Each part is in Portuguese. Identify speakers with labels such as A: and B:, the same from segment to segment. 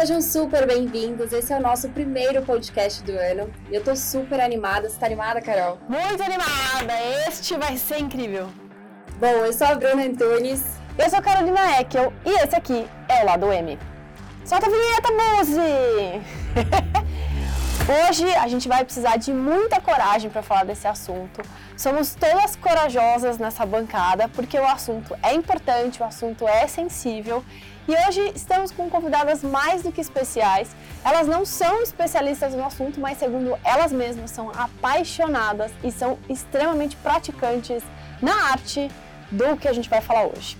A: sejam super bem-vindos. Esse é o nosso primeiro podcast do ano. E eu tô super animada. Você tá animada, Carol?
B: Muito animada! Este vai ser incrível.
A: Bom, eu sou a Bruna Antunes.
B: Eu sou a Carolina Eckel e esse aqui é o Lado M. Solta a vinheta, Muzi! Hoje a gente vai precisar de muita coragem para falar desse assunto. Somos todas corajosas nessa bancada porque o assunto é importante, o assunto é sensível e hoje estamos com convidadas mais do que especiais. Elas não são especialistas no assunto, mas segundo elas mesmas são apaixonadas e são extremamente praticantes na arte do que a gente vai falar hoje.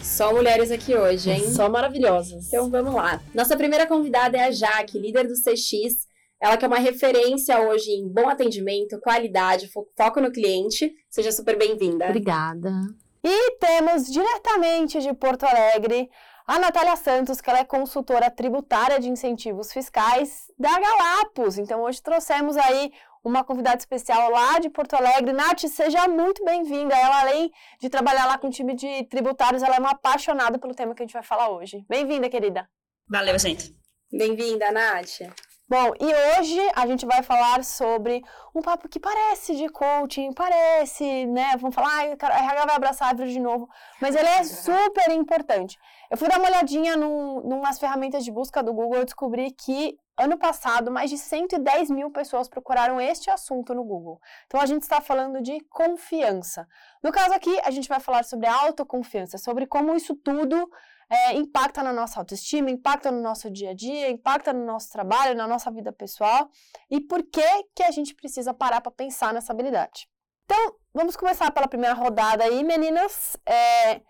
A: Só mulheres aqui hoje, hein?
B: Só maravilhosas.
A: Então vamos lá. Nossa primeira convidada é a Jaque, líder do CX. Ela que é uma referência hoje em bom atendimento, qualidade, foco no cliente. Seja super bem-vinda.
C: Obrigada.
B: E temos diretamente de Porto Alegre a Natália Santos, que ela é consultora tributária de incentivos fiscais da Galapos. Então, hoje trouxemos aí uma convidada especial lá de Porto Alegre. Nath, seja muito bem-vinda. Ela, além de trabalhar lá com o time de tributários, ela é uma apaixonada pelo tema que a gente vai falar hoje. Bem-vinda, querida.
D: Valeu, gente.
A: Bem-vinda, Nath.
B: Bom, e hoje a gente vai falar sobre um papo que parece de coaching, parece, né? Vamos falar, ah, a RH vai abraçar a árvore de novo, mas ele é super importante. Eu fui dar uma olhadinha num, numas ferramentas de busca do Google e descobri que ano passado mais de 110 mil pessoas procuraram este assunto no Google. Então a gente está falando de confiança. No caso aqui, a gente vai falar sobre autoconfiança, sobre como isso tudo é, impacta na nossa autoestima, impacta no nosso dia a dia, impacta no nosso trabalho, na nossa vida pessoal e por que, que a gente precisa parar para pensar nessa habilidade. Então, vamos começar pela primeira rodada aí, meninas. É,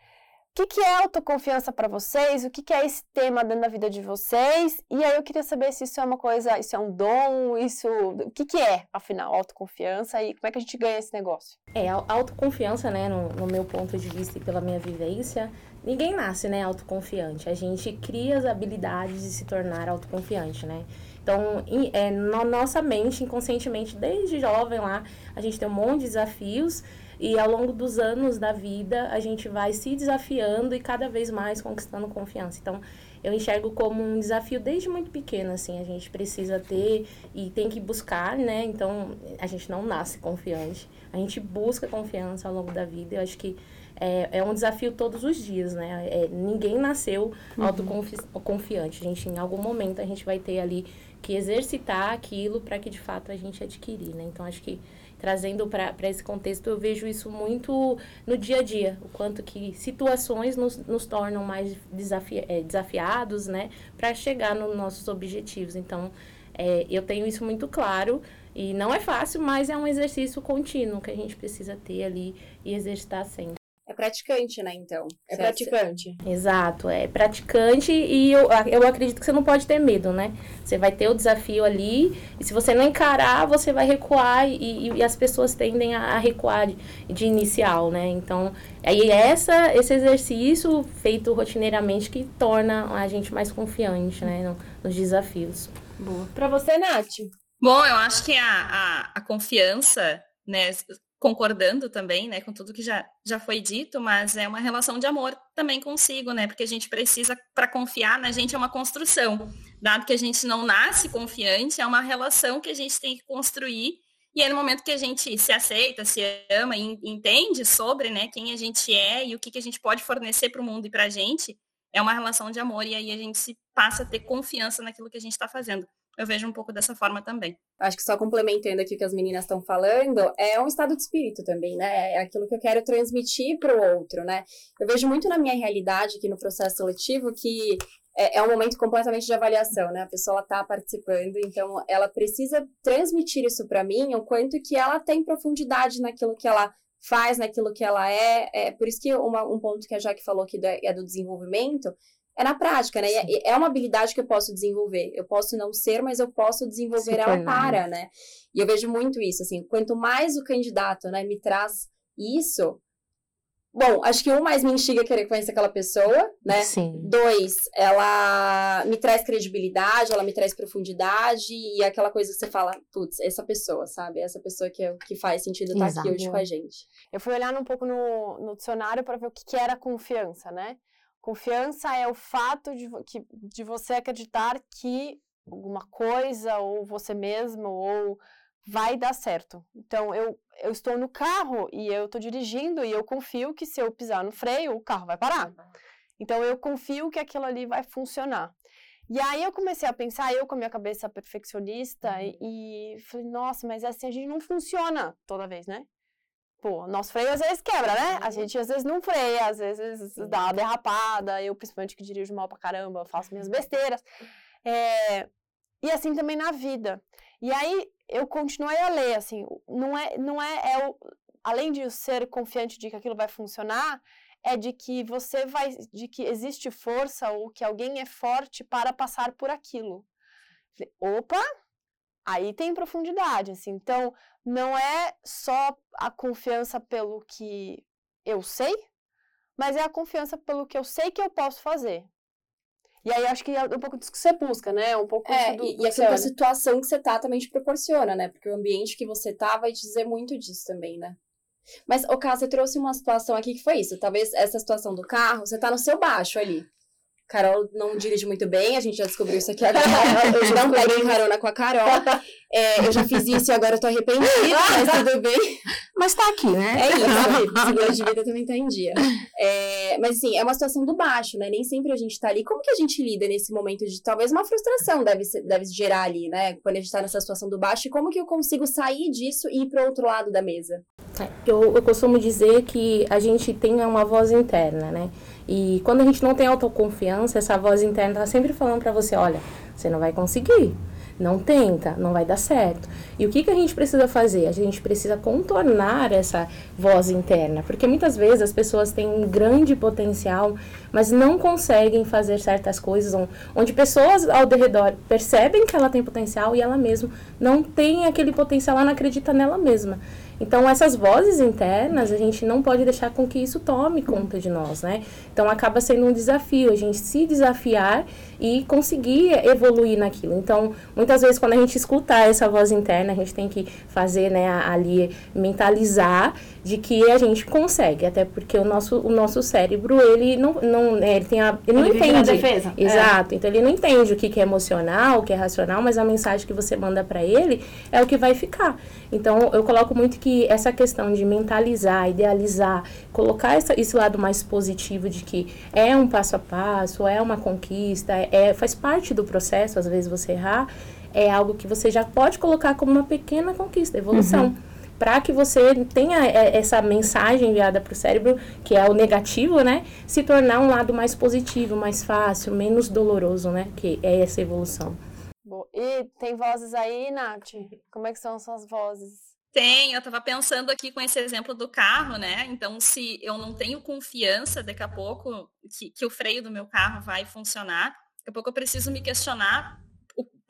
B: o que, que é autoconfiança para vocês? O que, que é esse tema dentro da vida de vocês? E aí eu queria saber se isso é uma coisa, isso é um dom, isso. O que, que é, afinal, autoconfiança e como é que a gente ganha esse negócio?
C: É, a autoconfiança, né, no, no meu ponto de vista e pela minha vivência, ninguém nasce, né, autoconfiante. A gente cria as habilidades de se tornar autoconfiante, né? Então, é, na nossa mente, inconscientemente, desde jovem lá, a gente tem um monte de desafios e ao longo dos anos da vida, a gente vai se desafiando e cada vez mais conquistando confiança. Então, eu enxergo como um desafio desde muito pequeno, assim, a gente precisa ter e tem que buscar, né? Então, a gente não nasce confiante, a gente busca confiança ao longo da vida. Eu acho que é, é um desafio todos os dias, né? É, ninguém nasceu uhum. autoconfiante. A gente, em algum momento, a gente vai ter ali que exercitar aquilo para que de fato a gente adquirir, né? Então, acho que trazendo para esse contexto, eu vejo isso muito no dia a dia, o quanto que situações nos, nos tornam mais desafi é, desafiados, né, para chegar nos nossos objetivos. Então, é, eu tenho isso muito claro e não é fácil, mas é um exercício contínuo que a gente precisa ter ali e exercitar sempre.
A: É praticante, né, então?
B: É praticante.
C: Exato, é praticante e eu, eu acredito que você não pode ter medo, né? Você vai ter o desafio ali e se você não encarar, você vai recuar e, e as pessoas tendem a, a recuar de, de, inicial, né? Então, aí essa, esse exercício feito rotineiramente que torna a gente mais confiante, né, no, nos desafios.
B: Boa. Pra você, Nath?
D: Bom, eu acho que a, a, a confiança, né, concordando também, né, com tudo que já, já foi dito, mas é uma relação de amor também consigo, né, porque a gente precisa, para confiar na gente, é uma construção. Dado que a gente não nasce confiante, é uma relação que a gente tem que construir, e é no momento que a gente se aceita, se ama e entende sobre, né, quem a gente é e o que, que a gente pode fornecer para o mundo e para a gente, é uma relação de amor, e aí a gente se passa a ter confiança naquilo que a gente está fazendo eu vejo um pouco dessa forma também.
A: Acho que só complementando aqui o que as meninas estão falando, é um estado de espírito também, né? É aquilo que eu quero transmitir para o outro, né? Eu vejo muito na minha realidade aqui no processo seletivo que é, é um momento completamente de avaliação, né? A pessoa está participando, então ela precisa transmitir isso para mim, o quanto que ela tem profundidade naquilo que ela faz, naquilo que ela é. é por isso que uma, um ponto que a Jaque falou que é do desenvolvimento, é na prática, né? E é uma habilidade que eu posso desenvolver. Eu posso não ser, mas eu posso desenvolver ela para, né? E eu vejo muito isso, assim, quanto mais o candidato, né, me traz isso, Bom, acho que um mais me instiga a querer conhecer aquela pessoa, né?
C: Sim.
A: Dois, ela me traz credibilidade, ela me traz profundidade e aquela coisa que você fala, putz, essa pessoa, sabe? Essa pessoa que, é, que faz sentido estar aqui hoje com a gente.
B: Eu fui olhar um pouco no, no dicionário para ver o que, que era confiança, né? Confiança é o fato de, que, de você acreditar que alguma coisa, ou você mesmo, ou vai dar certo. Então, eu, eu estou no carro e eu estou dirigindo e eu confio que se eu pisar no freio, o carro vai parar. Então, eu confio que aquilo ali vai funcionar. E aí eu comecei a pensar, eu com a minha cabeça perfeccionista, uhum. e, e, falei, nossa, mas assim a gente não funciona toda vez, né? Pô, nosso freio às vezes quebra, né? A gente às vezes não freia, às vezes dá uma derrapada, eu principalmente que dirijo mal pra caramba, faço minhas besteiras. É, e assim também na vida. E aí eu continuei a ler, assim, não é, não é, é o, além de ser confiante de que aquilo vai funcionar, é de que você vai, de que existe força ou que alguém é forte para passar por aquilo. Opa, aí tem profundidade, assim. Então, não é só a confiança pelo que eu sei, mas é a confiança pelo que eu sei que eu posso fazer. E aí acho que é um pouco disso que você busca, né? Um pouco
A: é,
B: do,
A: e, do e aquela situação que você tá também te proporciona, né? Porque o ambiente que você tá vai dizer muito disso também, né? Mas, o caso, você trouxe uma situação aqui que foi isso. Talvez essa situação do carro, você tá no seu baixo ali. Carol não dirige muito bem, a gente já descobriu isso aqui agora. Eu não peguei carona com a Carol. É, eu já fiz isso e agora eu tô arrependida, mas tudo bem.
C: Mas tá aqui, né?
A: É isso, seguro de vida também tá em dia. É, mas assim, é uma situação do baixo, né? Nem sempre a gente tá ali. Como que a gente lida nesse momento de talvez uma frustração deve, ser, deve gerar ali, né? Quando a gente tá nessa situação do baixo, e como que eu consigo sair disso e ir pro outro lado da mesa?
C: É, eu, eu costumo dizer que a gente tem uma voz interna, né? E quando a gente não tem autoconfiança, essa voz interna tá sempre falando para você, olha, você não vai conseguir. Não tenta, não vai dar certo. E o que, que a gente precisa fazer? A gente precisa contornar essa voz interna, porque muitas vezes as pessoas têm um grande potencial, mas não conseguem fazer certas coisas, onde pessoas ao redor percebem que ela tem potencial e ela mesma não tem aquele potencial, ela não acredita nela mesma. Então, essas vozes internas, a gente não pode deixar com que isso tome conta de nós, né? Então, acaba sendo um desafio a gente se desafiar e conseguir evoluir naquilo. Então, muitas vezes, quando a gente escutar essa voz interna, a gente tem que fazer, né, ali, mentalizar de que a gente consegue, até porque o nosso, o nosso cérebro, ele não, não né, ele tem a, ele, ele não entende.
B: defesa.
C: É. Exato. É. Então, ele não entende o que, que é emocional, o que é racional, mas a mensagem que você manda para ele é o que vai ficar. Então, eu coloco muito que essa questão de mentalizar, idealizar, colocar essa, esse lado mais positivo de que é um passo a passo, é uma conquista, é, faz parte do processo, às vezes você errar, é algo que você já pode colocar como uma pequena conquista, evolução. Uhum. Para que você tenha é, essa mensagem enviada para o cérebro, que é o negativo, né? Se tornar um lado mais positivo, mais fácil, menos doloroso, né? Que é essa evolução.
B: E tem vozes aí, Nath? Como é que são suas vozes?
D: Tem, eu estava pensando aqui com esse exemplo do carro, né? Então, se eu não tenho confiança daqui a pouco que, que o freio do meu carro vai funcionar, daqui a pouco eu preciso me questionar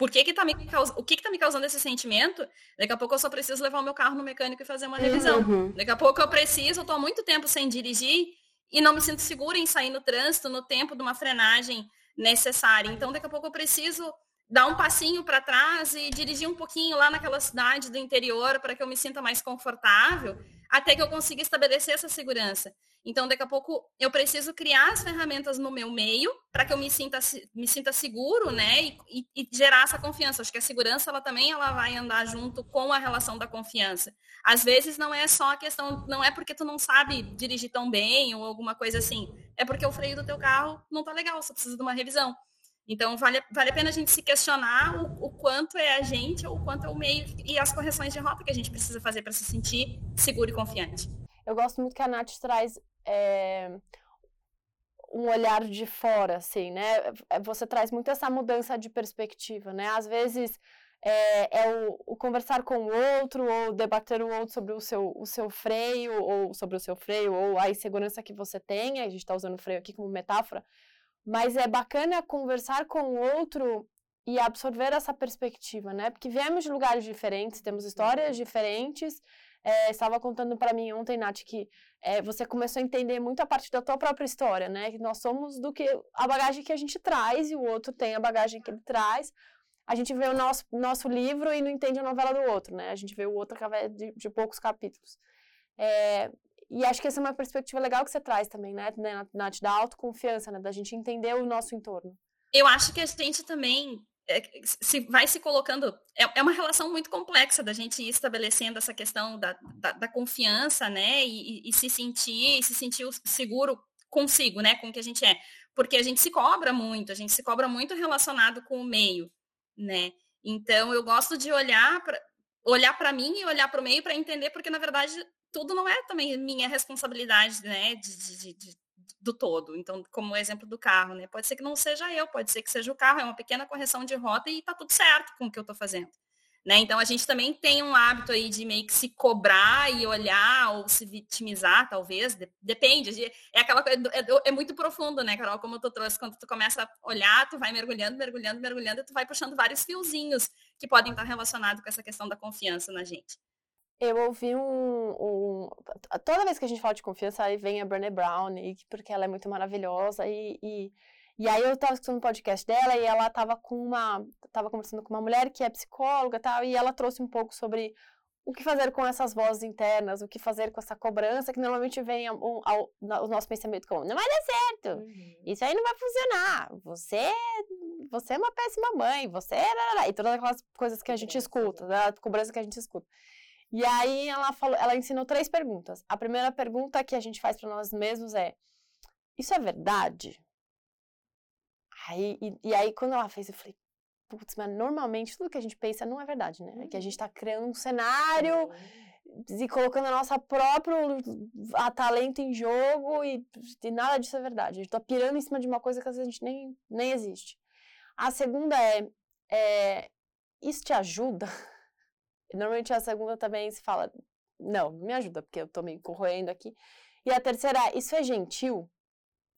D: por que que tá me causando, o que que tá me causando esse sentimento, daqui a pouco eu só preciso levar o meu carro no mecânico e fazer uma revisão. Uhum. Daqui a pouco eu preciso, eu tô há muito tempo sem dirigir e não me sinto segura em sair no trânsito no tempo de uma frenagem necessária. Então, daqui a pouco eu preciso dar um passinho para trás e dirigir um pouquinho lá naquela cidade do interior para que eu me sinta mais confortável, até que eu consiga estabelecer essa segurança. Então, daqui a pouco, eu preciso criar as ferramentas no meu meio para que eu me sinta, me sinta seguro, né? E, e, e, gerar essa confiança. Acho que a segurança, ela também ela vai andar junto com a relação da confiança. Às vezes, não é só a questão, não é porque tu não sabe dirigir tão bem ou alguma coisa assim. É porque o freio do teu carro não tá legal, você precisa de uma revisão. Então, vale, vale a pena a gente se questionar o, o, quanto é a gente ou o quanto é o meio e as correções de rota que a gente precisa fazer para se sentir seguro e confiante.
B: Eu gosto muito que a Nath traz é, um olhar de fora, assim, né? É, você traz muito essa mudança de perspectiva, né? Às vezes é, é o, o, conversar com o outro ou debater o outro sobre o seu, o seu freio ou sobre o seu freio ou a insegurança que você tem. A gente está usando o freio aqui como metáfora mas é bacana conversar com o outro e absorver essa perspectiva, né? Porque viemos de lugares diferentes, temos histórias diferentes. É, estava contando para mim ontem, Nath, que é, você começou a entender muito a partir da tua própria história, né? Que nós somos do que a bagagem que a gente traz e o outro tem a bagagem que ele traz. A gente vê o nosso, nosso livro e não entende a novela do outro, né? A gente vê o outro através de, de poucos capítulos. É, e acho que essa é uma perspectiva legal que você traz também, né, Nath, da autoconfiança, né, da gente entender o nosso entorno.
D: Eu acho que a gente também é, se vai se colocando. É, é, uma relação muito complexa da gente ir estabelecendo essa questão da, da, da confiança, né? E, e, e, se sentir, se sentir seguro consigo, né? Com o que a gente é. Porque a gente se cobra muito, a gente se cobra muito relacionado com o meio, né? Então eu gosto de olhar para olhar para mim e olhar para o meio para entender, porque na verdade tudo não é também minha responsabilidade, né? De, de, de, do todo. Então, como exemplo do carro, né? Pode ser que não seja eu, pode ser que seja o carro, é uma pequena correção de rota e tá tudo certo com o que eu tô fazendo. Né? Então a gente também tem um hábito aí de meio que se cobrar e olhar ou se vitimizar, talvez, depende. É aquela coisa, é, é, muito profundo, né, Carol? Como tu trouxe, quando tu começa a olhar, tu vai mergulhando, mergulhando, mergulhando, e tu vai puxando vários fiozinhos que podem estar relacionados com essa questão da confiança na gente.
B: Eu ouvi um, um, Toda vez que a gente fala de confiança, aí vem a Brené Brown, porque ela é muito maravilhosa. E, e, e aí eu tava escutando um podcast dela e ela tava com uma. tava conversando com uma mulher que é psicóloga e tal, e ela trouxe um pouco sobre o que fazer com essas vozes internas, o que fazer com essa cobrança, que normalmente vem ao, ao, ao nosso pensamento como, não vai dar certo, uhum. isso aí não vai funcionar, você, você é uma péssima mãe, você é... E todas aquelas coisas que a gente escuta, né? a cobrança que a gente escuta. E aí ela falou, ela ensinou três perguntas. A primeira pergunta que a gente faz para nós mesmos é: isso é verdade? Aí, e, e, aí quando ela fez, eu falei, putz, mas normalmente tudo que a gente pensa não é verdade, né? É que a gente está criando um cenário e colocando a nossa própria a talento em jogo e, e nada disso é verdade. A gente está pirando em cima de uma coisa que às vezes a gente nem, nem existe. A segunda é, é isso te ajuda? Normalmente a segunda também se fala, não, me ajuda, porque eu tô me corroendo aqui. E a terceira é, isso é gentil?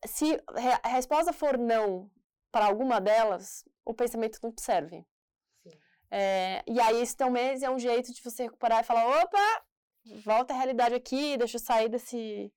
B: Se a resposta for não para alguma delas, o pensamento não te serve. É, e aí esse teu mês é um jeito de você recuperar e falar, opa, volta à realidade aqui, deixa eu sair desse,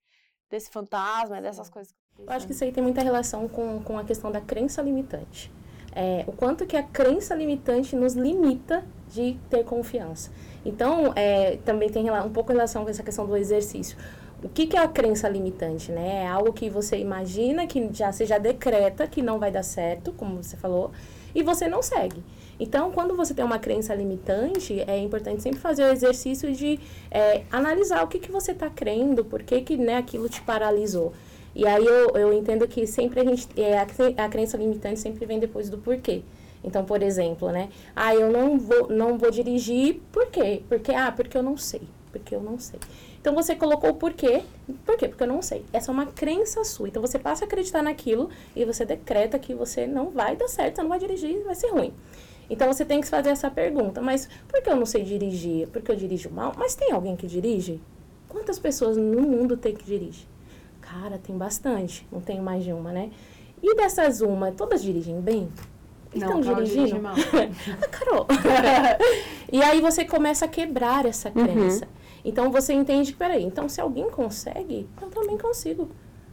B: desse fantasma, dessas coisas.
C: Eu acho que isso aí tem muita relação com, com a questão da crença limitante. É, o quanto que a crença limitante nos limita de ter confiança. Então, é, também tem um pouco relação com essa questão do exercício. O que, que é a crença limitante, né? É algo que você imagina, que já você já decreta que não vai dar certo, como você falou, e você não segue. Então, quando você tem uma crença limitante, é importante sempre fazer o exercício de é, analisar o que, que você está crendo, por que, que né, aquilo te paralisou. E aí eu, eu entendo que sempre a gente. É, a, a crença limitante sempre vem depois do porquê. Então, por exemplo, né? Ah, eu não vou, não vou dirigir, por quê? Porque, ah, porque eu não sei. Porque eu não sei. Então, você colocou o porquê. Por quê? Porque eu não sei. Essa é uma crença sua. Então, você passa a acreditar naquilo e você decreta que você não vai dar certo, você não vai dirigir, vai ser ruim. Então, você tem que fazer essa pergunta. Mas por que eu não sei dirigir? Porque eu dirijo mal? Mas tem alguém que dirige? Quantas pessoas no mundo tem que dirigir? Cara, tem bastante. Não tem mais de uma, né? E dessas uma, todas dirigem bem? estão dirigindo? Mal. a Carol. e aí você começa a quebrar essa uhum. crença. Uhum. Então você entende que, peraí, então se alguém consegue, eu também consigo.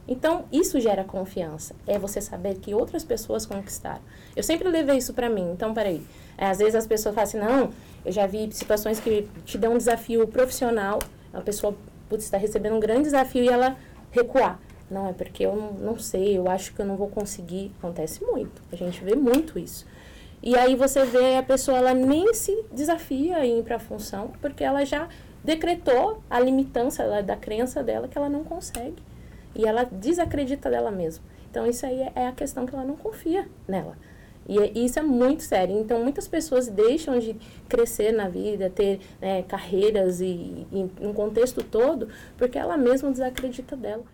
C: Então, isso gera confiança. É você saber que outras pessoas conquistaram. Eu sempre levei isso para mim. Então, peraí. É, às vezes as pessoas falam assim, não, eu já vi situações que te dão um desafio profissional. A pessoa, putz, está recebendo um grande desafio e ela recuar. Não, é porque eu não, não sei, eu acho que eu não vou conseguir. Acontece muito. A gente vê muito isso. E aí você vê a pessoa, ela nem se desafia a ir para a função, porque ela já decretou a limitância da crença dela que ela não consegue. E ela desacredita dela mesma. Então, isso aí é a questão que ela não confia nela. E é, isso é muito sério. Então, muitas pessoas deixam de crescer na vida, ter né, carreiras e, e um contexto todo, porque ela mesma desacredita dela.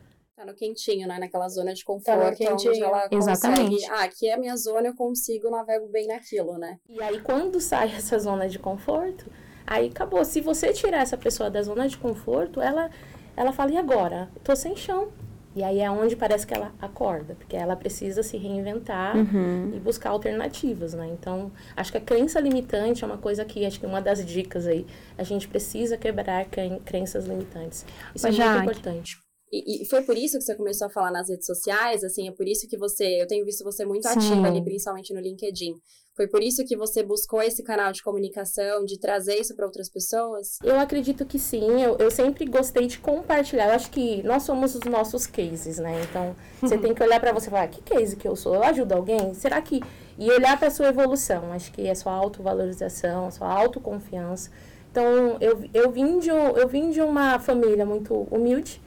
A: Tá no quentinho, né? Naquela zona de conforto, tá quentinho. onde ela Exatamente. consegue... Ah, aqui é a minha zona, eu consigo, navego bem naquilo, né?
C: E aí, quando sai essa zona de conforto, aí acabou. Se você tirar essa pessoa da zona de conforto, ela, ela fala, e agora? tô sem chão. E aí é onde parece que ela acorda, porque ela precisa se reinventar uhum. e buscar alternativas, né? Então, acho que a crença limitante é uma coisa que, acho que uma das dicas aí, a gente precisa quebrar crenças limitantes. Isso Mas é muito importante.
A: E, e, foi por isso que você começou a falar nas redes sociais, assim, é por isso que você, eu tenho visto você muito Sim. ativa ali, principalmente no LinkedIn. Foi por isso que você buscou esse canal de comunicação, de trazer isso para outras pessoas?
C: Eu acredito que sim. Eu, eu sempre gostei de compartilhar. Eu acho que nós somos os nossos cases, né? Então, você tem que olhar para você e falar: que case que eu sou? Eu ajudo alguém? Será que. E olhar para sua evolução. Acho que é sua autovalorização, sua autoconfiança. Então, eu, eu, vim de, eu vim de uma família muito humilde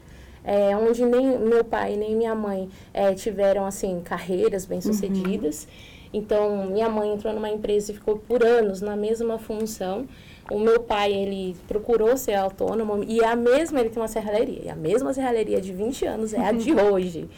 C: é, onde nem meu pai nem minha mãe é, tiveram assim carreiras bem sucedidas. Uhum. Então minha mãe entrou numa empresa e ficou por anos na mesma função. O meu pai ele procurou ser autônomo e a mesma ele tem uma serralheria. E a mesma serralheria de 20 anos é a de hoje.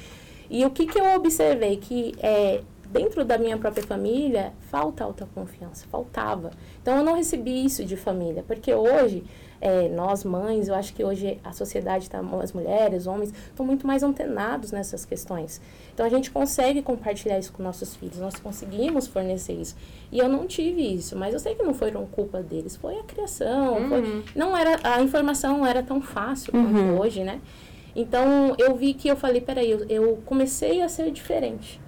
C: E o que, que eu observei que é dentro da minha própria família falta autoconfiança, faltava. Então eu não recebi isso de família, porque hoje é, nós mães, eu acho que hoje a sociedade, tá, as mulheres, os homens, estão muito mais antenados nessas questões. Então a gente consegue compartilhar isso com nossos filhos, nós conseguimos fornecer isso. E eu não tive isso, mas eu sei que não foi culpa deles, foi a criação, uhum. foi, não era a informação não era tão fácil uhum. como hoje, né? Então eu vi que eu falei, peraí, eu, eu comecei a ser diferente.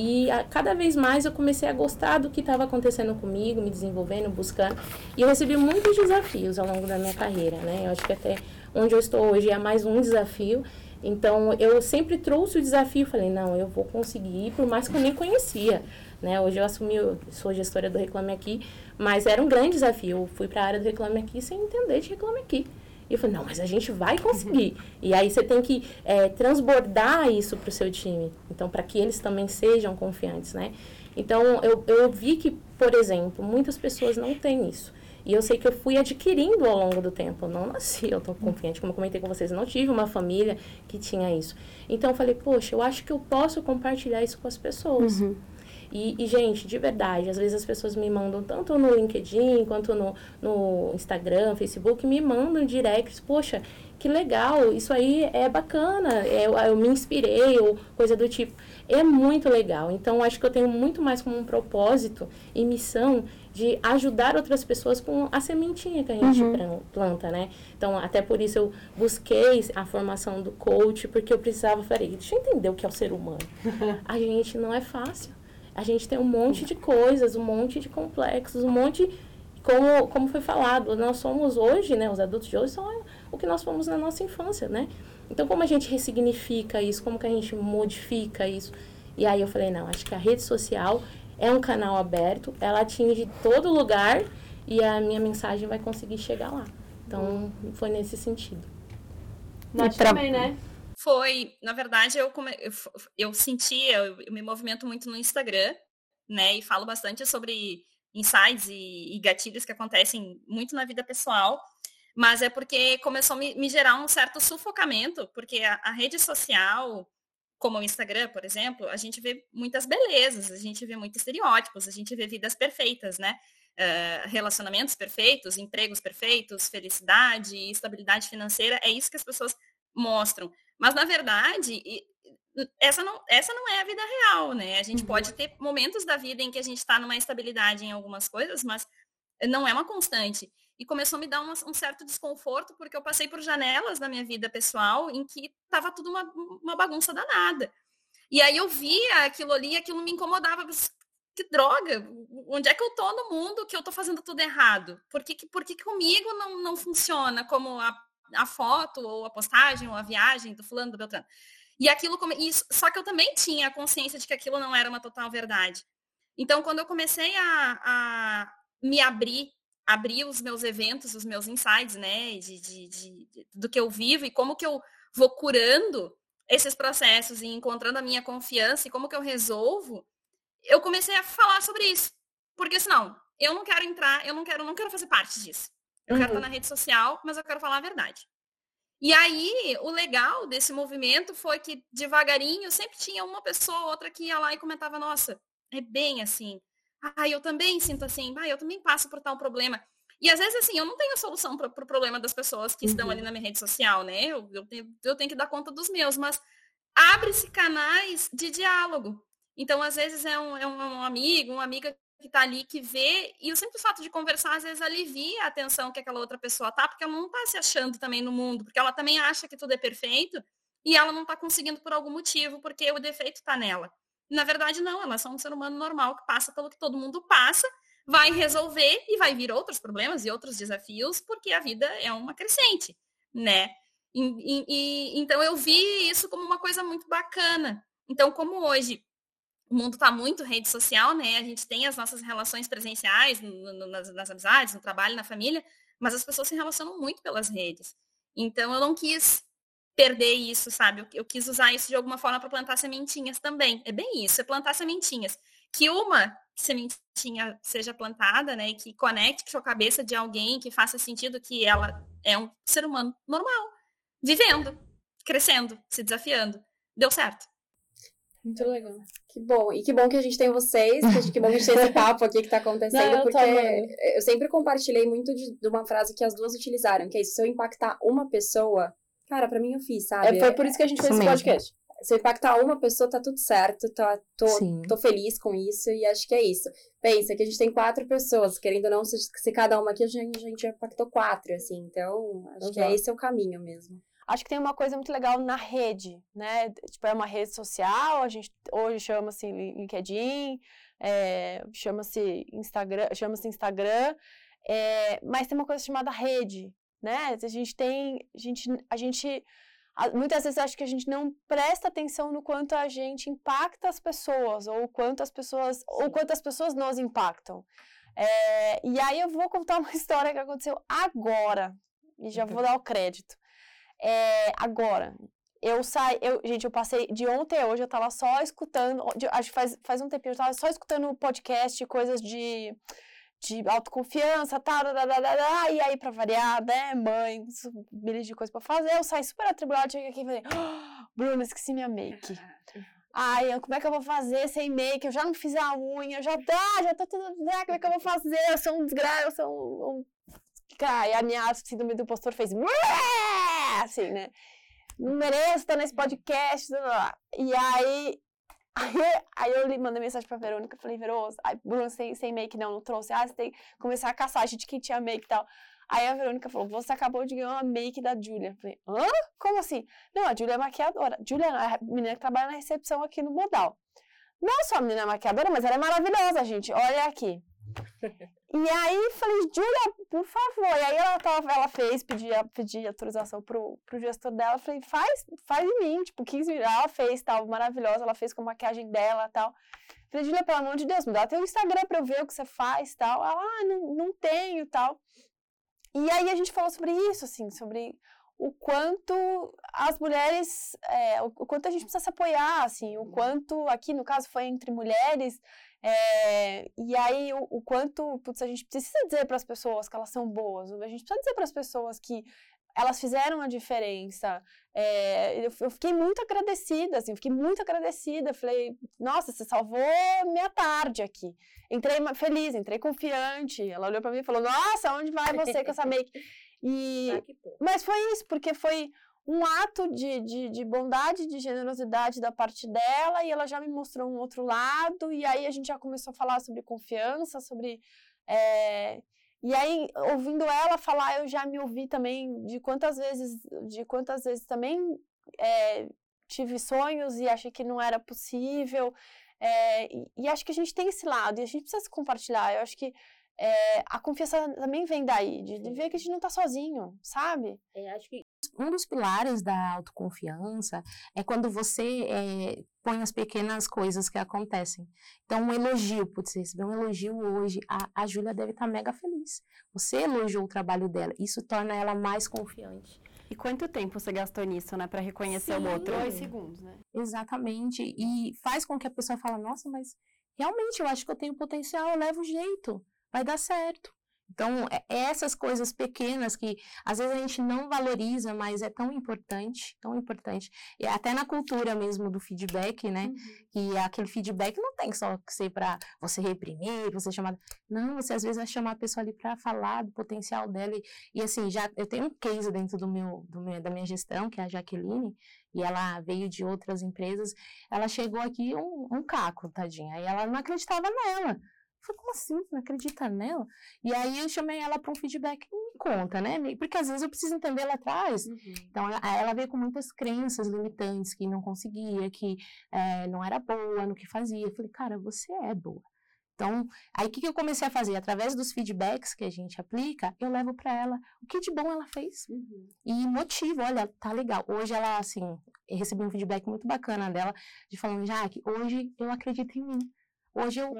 C: E a, cada vez mais eu comecei a gostar do que estava acontecendo comigo, me desenvolvendo, buscando. E eu recebi muitos desafios ao longo da minha carreira, né? Eu acho que até onde eu estou hoje é mais um desafio. Então, eu sempre trouxe o desafio, falei, não, eu vou conseguir, por mais que eu nem conhecia, né? Hoje eu assumi, eu sou gestora do Reclame Aqui, mas era um grande desafio. Eu fui para a área do Reclame Aqui sem entender de Reclame Aqui. E eu falei, não, mas a gente vai conseguir. E aí você tem que é, transbordar isso para o seu time. Então, para que eles também sejam confiantes, né? Então, eu, eu vi que, por exemplo, muitas pessoas não têm isso. E eu sei que eu fui adquirindo ao longo do tempo. Eu não nasci eu tô confiante, como eu comentei com vocês. Eu não tive uma família que tinha isso. Então, eu falei, poxa, eu acho que eu posso compartilhar isso com as pessoas. Uhum. E, e, gente, de verdade, às vezes as pessoas me mandam, tanto no LinkedIn quanto no, no Instagram, Facebook, me mandam directs, poxa, que legal, isso aí é bacana, eu, eu me inspirei, ou coisa do tipo. É muito legal. Então, acho que eu tenho muito mais como um propósito e missão de ajudar outras pessoas com a sementinha que a gente uhum. planta, né? Então, até por isso eu busquei a formação do coach, porque eu precisava, falei, deixa eu entender o que é o ser humano. a gente não é fácil a gente tem um monte de coisas, um monte de complexos, um monte como, como foi falado, nós somos hoje, né, os adultos de hoje são o que nós fomos na nossa infância, né? Então, como a gente ressignifica isso, como que a gente modifica isso? E aí eu falei, não, acho que a rede social é um canal aberto, ela atinge todo lugar e a minha mensagem vai conseguir chegar lá. Então, foi nesse sentido.
B: Nath também, né?
D: Foi, na verdade, eu, come... eu, sentia, eu, eu me movimento muito no Instagram, né? E falo bastante sobre insights e, e, gatilhos que acontecem muito na vida pessoal, mas é porque começou a me, me gerar um certo sufocamento, porque a, a, rede social, como o Instagram, por exemplo, a gente vê muitas belezas, a gente vê muitos estereótipos, a gente vê vidas perfeitas, né? Uh, relacionamentos perfeitos, empregos perfeitos, felicidade, estabilidade financeira, é isso que as pessoas mostram. Mas, na verdade, essa não, essa não é a vida real, né? A gente uhum. pode ter momentos da vida em que a gente está numa estabilidade em algumas coisas, mas não é uma constante. E começou a me dar uma, um certo desconforto, porque eu passei por janelas na minha vida pessoal em que estava tudo uma, uma bagunça danada. E aí eu via aquilo ali aquilo me incomodava. Que droga! Onde é que eu tô no mundo que eu tô fazendo tudo errado? Por que, por que comigo não, não funciona como a a foto, ou a postagem, ou a viagem do fulano, do Beltrano. E aquilo, isso, só que eu também tinha a consciência de que aquilo não era uma total verdade. Então, quando eu comecei a, a me abrir, abrir os meus eventos, os meus insights, né, de, de, de, do que eu vivo e como que eu vou curando esses processos e encontrando a minha confiança e como que eu resolvo, eu comecei a falar sobre isso. Porque senão, eu não quero entrar, eu não quero, não quero fazer parte disso. Eu uhum. quero estar na rede social, mas eu quero falar a verdade. E aí, o legal desse movimento foi que, devagarinho, sempre tinha uma pessoa ou outra que ia lá e comentava, nossa, é bem assim. Ah, eu também sinto assim. Ah, eu também passo por tal problema. E às vezes, assim, eu não tenho solução para o pro problema das pessoas que uhum. estão ali na minha rede social, né? Eu, eu, tenho, eu tenho que dar conta dos meus, mas abre-se canais de diálogo. Então, às vezes, é um, é um amigo, uma amiga que está ali, que vê, e o simples fato de conversar, às vezes, alivia a atenção que aquela outra pessoa tá, porque ela não está se achando também no mundo, porque ela também acha que tudo é perfeito, e ela não está conseguindo por algum motivo, porque o defeito está nela. Na verdade, não, elas são um ser humano normal que passa pelo que todo mundo passa, vai resolver e vai vir outros problemas e outros desafios, porque a vida é uma crescente, né? E, e, e, então eu vi isso como uma coisa muito bacana. Então, como hoje o mundo está muito rede social, né? A gente tem as nossas relações presenciais no, no, nas, nas amizades, no trabalho, na família, mas as pessoas se relacionam muito pelas redes. Então eu não quis perder isso, sabe? Eu, eu quis usar isso de alguma forma para plantar sementinhas também. É bem isso, é plantar sementinhas. Que uma sementinha seja plantada, né, que conecte com a cabeça de alguém que faça sentido que ela é um ser humano normal, vivendo, crescendo, se desafiando. Deu certo.
A: Muito legal. Que bom. E que bom que a gente tem vocês, que, que bom que a gente tem esse papo aqui que tá acontecendo, Não, eu porque eu sempre compartilhei muito de, de, uma frase que as duas utilizaram, que é isso, se eu impactar uma pessoa, cara, para mim eu fiz, sabe?
B: É, foi por isso que a gente fez esse podcast.
A: Se eu impactar uma pessoa, tá tudo certo, tá, tô, tô feliz com isso e acho que é isso. Pensa que a gente tem quatro pessoas, querendo ou não, se, se cada uma aqui, a gente, a gente impactou quatro, assim, então acho Exato. que é esse é o caminho mesmo.
B: Acho que tem uma coisa muito legal na rede, né? Tipo, é uma rede social, a gente hoje chama-se LinkedIn, é, chama-se Instagram, chama-se Instagram, é, mas tem uma coisa chamada rede, né? A gente tem, a gente, a gente muitas vezes acho que a gente não presta atenção no quanto a gente impacta as pessoas ou quanto as pessoas Sim. ou quanto as pessoas nos impactam. É, e aí eu vou contar uma história que aconteceu agora e já vou dar o crédito. É, agora, eu saí, eu, gente, eu passei de ontem a hoje, eu tava só escutando, acho que faz, faz um tempinho, eu tava só escutando podcast, coisas de, de autoconfiança, tal, da, da, da, da, e aí pra variar, né, mãe, milhas de coisas pra fazer, eu saí super atribulada, cheguei aqui e falei, oh, Bruno, esqueci minha make. Ai, como é que eu vou fazer sem make? Eu já não fiz a unha, já tá, já tá tudo, né, como é que eu vou fazer? Eu sou um desgraça, eu sou um, um... E a minha síndrome do postor fez assim, né? Não mereço estar nesse podcast. Blá, blá. E aí, aí, aí eu mandei mensagem pra Verônica, falei, Verônica, Bruno, sem, sem make não, não trouxe. Ah, você tem que começar a caçar a gente que tinha make e tal. Aí a Verônica falou, você acabou de ganhar uma make da Julia. Eu falei, hã? Como assim? Não, a Julia é maquiadora. Julia é a menina que trabalha na recepção aqui no Modal. Não só a menina maquiadora, mas ela é maravilhosa, gente. Olha aqui. E aí falei, Julia, por favor. E aí ela, tava, ela fez, pedi, pedi autorização pro, pro gestor dela. Falei, faz, faz em mim, tipo, 15 minutos. Ela fez, tal, maravilhosa. Ela fez com a maquiagem dela tal. Falei, Julia, pelo amor de Deus, me dá teu Instagram pra eu ver o que você faz tal. Ela, ah, não, não tenho tal. E aí a gente falou sobre isso, assim, sobre o quanto as mulheres, é, o quanto a gente precisa se apoiar, assim, o quanto, aqui no caso foi entre mulheres, é, e aí, o, o, quanto putz, a gente precisa dizer para as pessoas que elas são boas, a gente precisa dizer para as pessoas que elas fizeram a diferença. É, eu, eu, fiquei muito agradecida, assim, fiquei muito agradecida. Falei, nossa, você salvou minha tarde aqui. Entrei feliz, entrei confiante. Ela olhou para mim e falou, nossa, onde vai você com essa make? E, mas foi isso, porque foi um ato de, de, de, bondade, de generosidade da parte dela, e ela já me mostrou um outro lado, e aí a gente já começou a falar sobre confiança, sobre. É... E aí, ouvindo ela falar, eu já me ouvi também de quantas vezes, de quantas vezes também é, tive sonhos e achei que não era possível. É, e, e, acho que a gente tem esse lado, e a gente precisa se compartilhar. Eu acho que é, a confiança também vem daí, de, de, ver que a gente não está sozinho, sabe?
C: É, acho que um dos pilares da autoconfiança é quando você é, põe as pequenas coisas que acontecem. Então, um elogio, putz, você recebeu um elogio hoje, a, a Júlia deve estar tá mega feliz. Você elogiou o trabalho dela, isso torna ela mais confiante.
B: E quanto tempo você gastou nisso, né, para reconhecer Sim. o outro? Dois segundos, né?
C: Exatamente. E faz com que a pessoa fale, nossa, mas realmente eu acho que eu tenho potencial, eu levo jeito vai dar certo. Então, é, é essas coisas pequenas que às vezes a gente não valoriza, mas é tão importante, tão importante. E até na cultura mesmo do feedback, né? Uhum. Que aquele feedback não tem só que ser para você reprimir, você chamar. Não, você às vezes vai chamar a pessoa ali para falar do potencial dela. E, e, assim, já eu tenho um case dentro do meu, do meu, da minha gestão, que é a Jaqueline, e ela veio de outras empresas. Ela chegou aqui um, um caco, tadinha. E ela não acreditava nela. Eu falei, como assim? Você não acredita nela? E aí eu chamei ela para um feedback. me conta, né? Porque às vezes eu preciso entender lá atrás. Uhum. Então, ela, ela, veio com muitas crenças limitantes, que não conseguia, que é, não era boa no que fazia. Eu falei, cara, você é boa. Então, aí o que, que eu comecei a fazer? Através dos feedbacks que a gente aplica, eu levo para ela o que de bom ela fez. Uhum. E motivo, olha, tá legal. Hoje ela, assim, recebi um feedback muito bacana dela, de falando, Jaque, hoje eu acredito em mim. Hoje eu.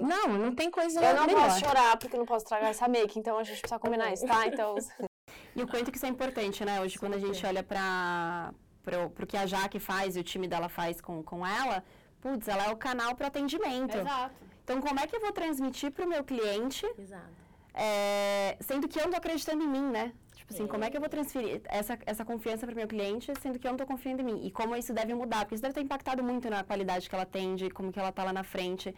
C: Não, não tem coisa
B: Eu não melhor. posso chorar porque não posso tragar essa make, então a gente precisa combinar isso, tá? Então.
A: e o quanto que isso é importante, né? Hoje, quando a gente olha para pro, pro que a Jaque faz e o time dela faz com, com ela, putz, ela é o canal para atendimento.
B: Exato.
A: Então, como é que eu vou transmitir para o meu cliente?
C: Exato.
A: É, sendo que eu não estou acreditando em mim, né? Tipo assim, é. como é que eu vou transferir essa, essa confiança para o meu cliente, sendo que eu não estou confiando em mim? E como isso deve mudar? Porque isso deve ter impactado muito na qualidade que ela atende, como que ela está lá na frente.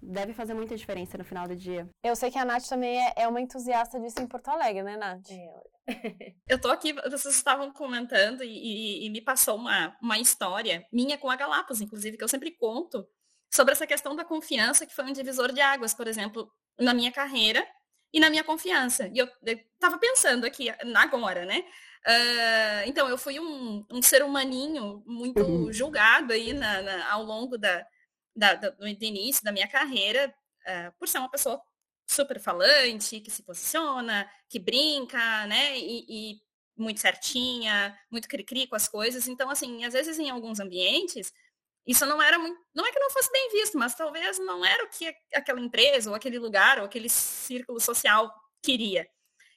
A: Deve fazer muita diferença no final do dia.
B: Eu sei que a Nath também é, é uma entusiasta disso em Porto Alegre, né, Nath?
D: É, eu tô aqui, vocês estavam comentando e, e, e, me passou uma, uma história minha com a Galápagos, inclusive, que eu sempre conto, sobre essa questão da confiança, que foi um divisor de águas, por exemplo, na minha carreira e na minha confiança. E eu estava pensando aqui agora, né? Uh, então, eu fui um, um, ser humaninho muito uhum. julgado aí na, na, ao longo da, da, da, do início da minha carreira, uh, por ser uma pessoa super falante, que se posiciona, que brinca, né? E, e muito certinha, muito cri-cri com as coisas. Então, assim, às vezes em alguns ambientes, isso não era muito, não é que não fosse bem visto, mas talvez não era o que aquela empresa ou aquele lugar ou aquele círculo social queria.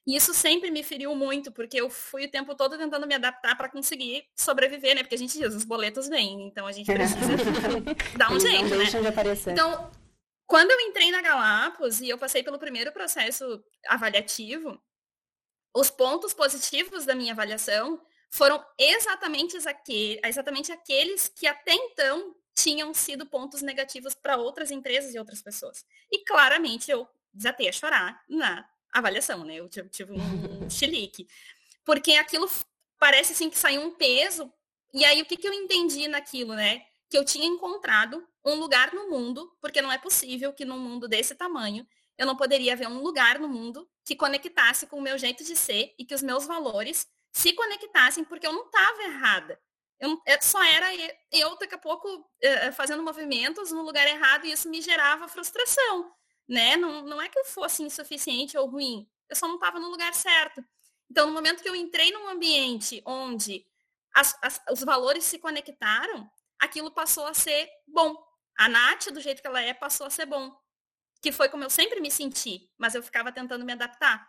D: E isso sempre me feriu muito, porque eu fui o tempo todo tentando me adaptar para conseguir sobreviver, né? Porque a gente diz, os boletos vêm, então a gente precisa dar um jeito,
A: não né? De aparecer.
D: Então, quando eu entrei na Galápagos e eu passei pelo primeiro processo avaliativo, os pontos positivos da minha avaliação foram exatamente, aquele, exatamente aqueles que até então tinham sido pontos negativos para outras empresas e outras pessoas. E claramente eu desatei a chorar na avaliação, né? Eu tive um chilique. Porque aquilo parece assim que saiu um peso. E aí o que, que eu entendi naquilo, né? Que eu tinha encontrado um lugar no mundo, porque não é possível que num mundo desse tamanho eu não poderia ver um lugar no mundo que conectasse com o meu jeito de ser e que os meus valores se conectassem, porque eu não estava errada. Eu, é, só era eu, daqui a pouco, é, é, fazendo movimentos no lugar errado e isso me gerava frustração, né? Não, não é que eu fosse insuficiente ou ruim, eu só não estava no lugar certo. Então, no momento que eu entrei num ambiente onde as, as, os valores se conectaram, aquilo passou a ser bom. A Nath, do jeito que ela é, passou a ser bom. Que foi como eu sempre me senti, mas eu ficava tentando me adaptar.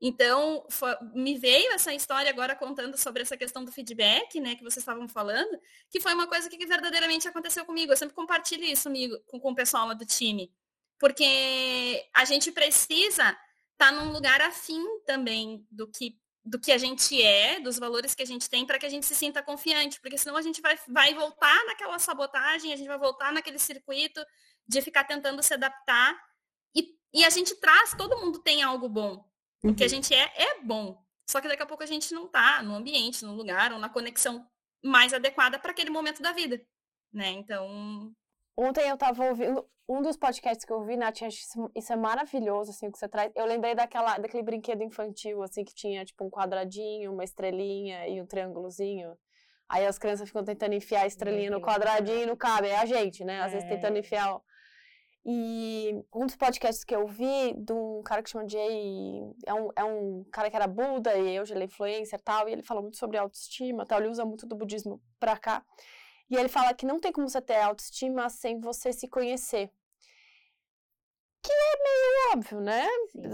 D: Então, foi, me veio essa história agora contando sobre essa questão do feedback, né, que vocês estavam falando, que foi uma coisa que verdadeiramente aconteceu comigo. Eu sempre compartilho isso comigo, com, com o pessoal do time. Porque a gente precisa estar tá num lugar afim também do que, do que a gente é, dos valores que a gente tem, para que a gente se sinta confiante. Porque senão a gente vai, vai voltar naquela sabotagem, a gente vai voltar naquele circuito de ficar tentando se adaptar. E, e a gente traz, todo mundo tem algo bom o que a uhum. gente é, é bom. Só que daqui a pouco a gente não está no ambiente, no lugar ou na conexão mais adequada para aquele momento da vida, né? Então...
B: Ontem eu estava ouvindo um dos podcasts que eu ouvi, Nath, isso é maravilhoso, assim, o que você traz. Eu lembrei daquela, daquele brinquedo infantil, assim, que tinha, tipo, um quadradinho, uma estrelinha e um triângulozinho. Aí as crianças ficam tentando enfiar a estrelinha no quadradinho e não cabe. É a gente, né? Às vezes tentando é. enfiar e um dos podcasts que eu vi de um cara que chama Jay, é um, é um cara que era Buda e hoje ele é influencer e tal, e ele fala muito sobre autoestima tal, ele usa muito do budismo pra cá. E ele fala que não tem como você ter autoestima sem você se conhecer. Que é meio óbvio, né?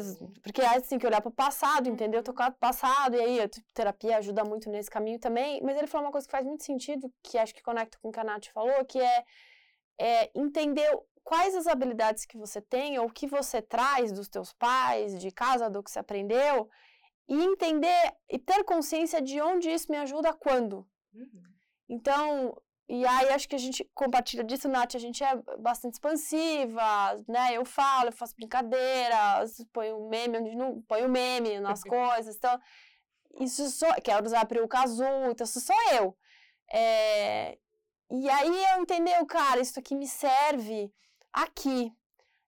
B: Sim. Porque você tem que olhar pro passado, entendeu? Tocar pro passado, e aí a terapia ajuda muito nesse caminho também. Mas ele falou uma coisa que faz muito sentido, que acho que conecta com o que a Nath falou, que é, é entender quais as habilidades que você tem ou que você traz dos teus pais, de casa, do que você aprendeu, e entender e ter consciência de onde isso me ajuda quando. Uhum. Então, e aí acho que a gente compartilha disso, Nath, a gente é bastante expansiva, né? Eu falo, eu faço brincadeiras, ponho meme onde não ponho meme nas coisas. Então, isso sou, quero usar peruca casu, então isso sou eu. É, e aí eu entendeu, cara, isso aqui me serve aqui.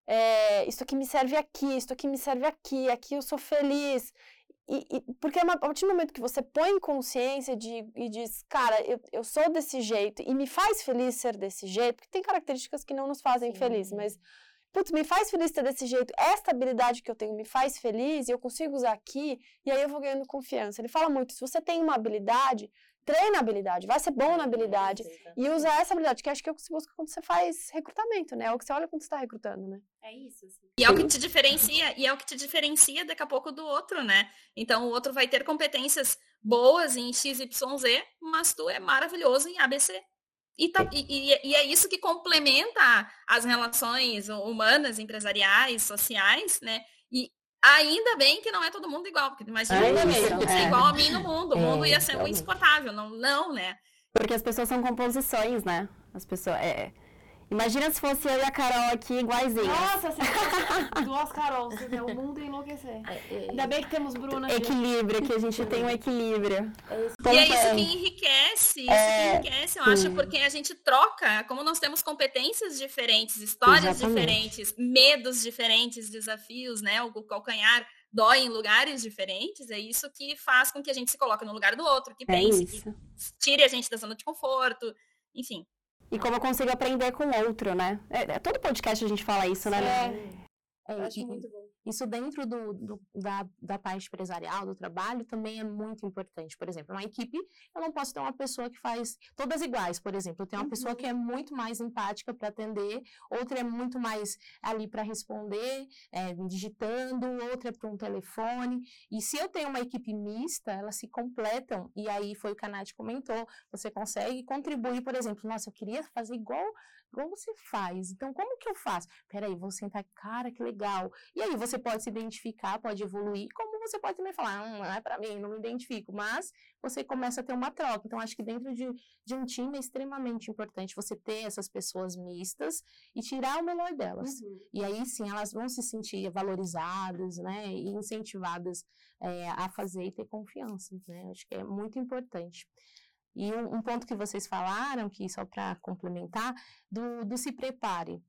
B: É, isso aqui me serve aqui, isso aqui me serve aqui, aqui eu sou feliz. e, e, porque a partir do momento que você põe consciência de, e diz, cara, eu, eu sou desse jeito e me faz feliz ser desse jeito, porque tem características que não nos fazem Sim. feliz, mas putz, me faz feliz ter desse jeito, esta habilidade que eu tenho me faz feliz e eu consigo usar aqui, e aí eu vou ganhando confiança. Ele fala muito, se você tem uma habilidade, treina a habilidade, vai ser bom na habilidade e usa essa habilidade, que acho que é o que se busca quando você faz recrutamento, né? É o que você olha quando você está recrutando, né?
A: É isso. Assim.
D: E é o que te diferencia, e é o que te diferencia daqui a pouco do outro, né? Então o outro vai ter competências boas em XYZ, mas tu é maravilhoso em ABC. E, tá, e, e, é isso que complementa as relações humanas, empresariais, sociais, né? E ainda bem que não é todo mundo igual, porque imagina é isso, é. igual a mim no mundo. O mundo ia ser muito insuportável, não, não, né?
A: Porque as pessoas são composições, né? As pessoas. É, Imagina se fosse eu e a Carol aqui iguaizinhas.
B: Nossa, você duas Carol, você vê, o mundo ia enlouquecer. É, é, Ainda bem que temos Bruna aqui.
A: Equilíbrio, que a gente tem um equilíbrio.
D: É e é isso que enriquece, isso é, que enriquece, eu sim. acho, porque a gente troca, como nós temos competências diferentes, histórias Exatamente. diferentes, medos diferentes, desafios, né? O calcanhar dói em lugares diferentes, é isso que faz com que a gente se coloque no lugar do outro, que pense, que tire a gente da zona de conforto, enfim.
A: E como eu consigo aprender com o outro, né? É, é, todo podcast a gente fala isso, né?
B: É. É, acho muito bom.
C: Isso dentro do, do, da, da parte empresarial, do trabalho, também é muito importante. Por exemplo, uma equipe, eu não posso ter uma pessoa que faz todas iguais, por exemplo. Eu tenho uma uhum. pessoa que é muito mais empática para atender, outra é muito mais ali para responder, é, digitando, outra é para um telefone. E se eu tenho uma equipe mista, elas se completam. E aí foi o que a Nath comentou, você consegue contribuir, por exemplo, nossa, eu queria fazer igual como você faz? Então, como que eu faço? Peraí, vou sentar, cara, que legal. E aí você pode se identificar, pode evoluir, como você pode também falar, hum, não é para mim, não me identifico, mas você começa a ter uma troca. Então, acho que dentro de, de um time é extremamente importante você ter essas pessoas mistas e tirar o melhor delas. Uhum. E aí sim, elas vão se sentir valorizadas, né, e incentivadas é, a fazer e ter confiança, né? Acho que é muito importante. E um, um ponto que vocês falaram, que só para complementar, do, do se prepare.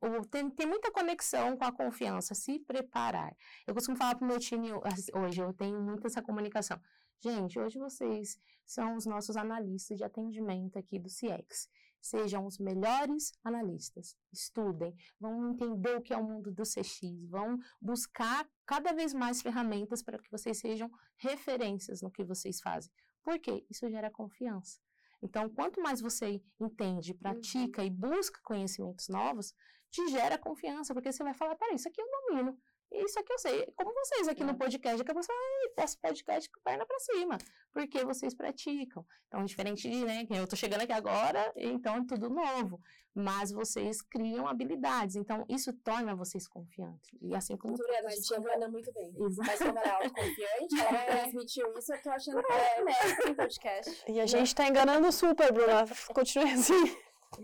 C: O, tem, tem muita conexão com a confiança, se preparar. Eu costumo falar para o meu time hoje, eu tenho muita essa comunicação. Gente, hoje vocês são os nossos analistas de atendimento aqui do CIEX. Sejam os melhores analistas. Estudem, vão entender o que é o mundo do CX, vão buscar cada vez mais ferramentas para que vocês sejam referências no que vocês fazem. Por quê? Isso gera confiança. Então, quanto mais você entende, pratica uhum. e busca conhecimentos novos, te gera confiança, porque você vai falar, peraí, isso aqui eu domino, isso aqui eu sei. Como vocês aqui é. no podcast, daqui a pouco você posso podcast com perna para cima, porque vocês praticam. Então, diferente de, né, que eu tô chegando aqui agora, então é tudo novo. Mas vocês criam habilidades, então isso torna vocês confiantes. E assim como.
A: Juliana, a gente anda muito bem. Exato. Mas como ela é autoconfiante, ela é. transmitiu isso, eu tô achando que é mestre em podcast.
B: E a gente tá enganando super, Bruna. Continue assim.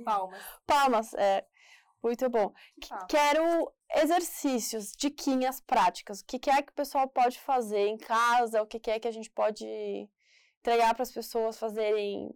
A: Palmas.
B: Palmas, é. Muito bom. Quero exercícios, diquinhas práticas. O que, é que o pessoal pode fazer em casa? O que, é que a gente pode entregar para as pessoas fazerem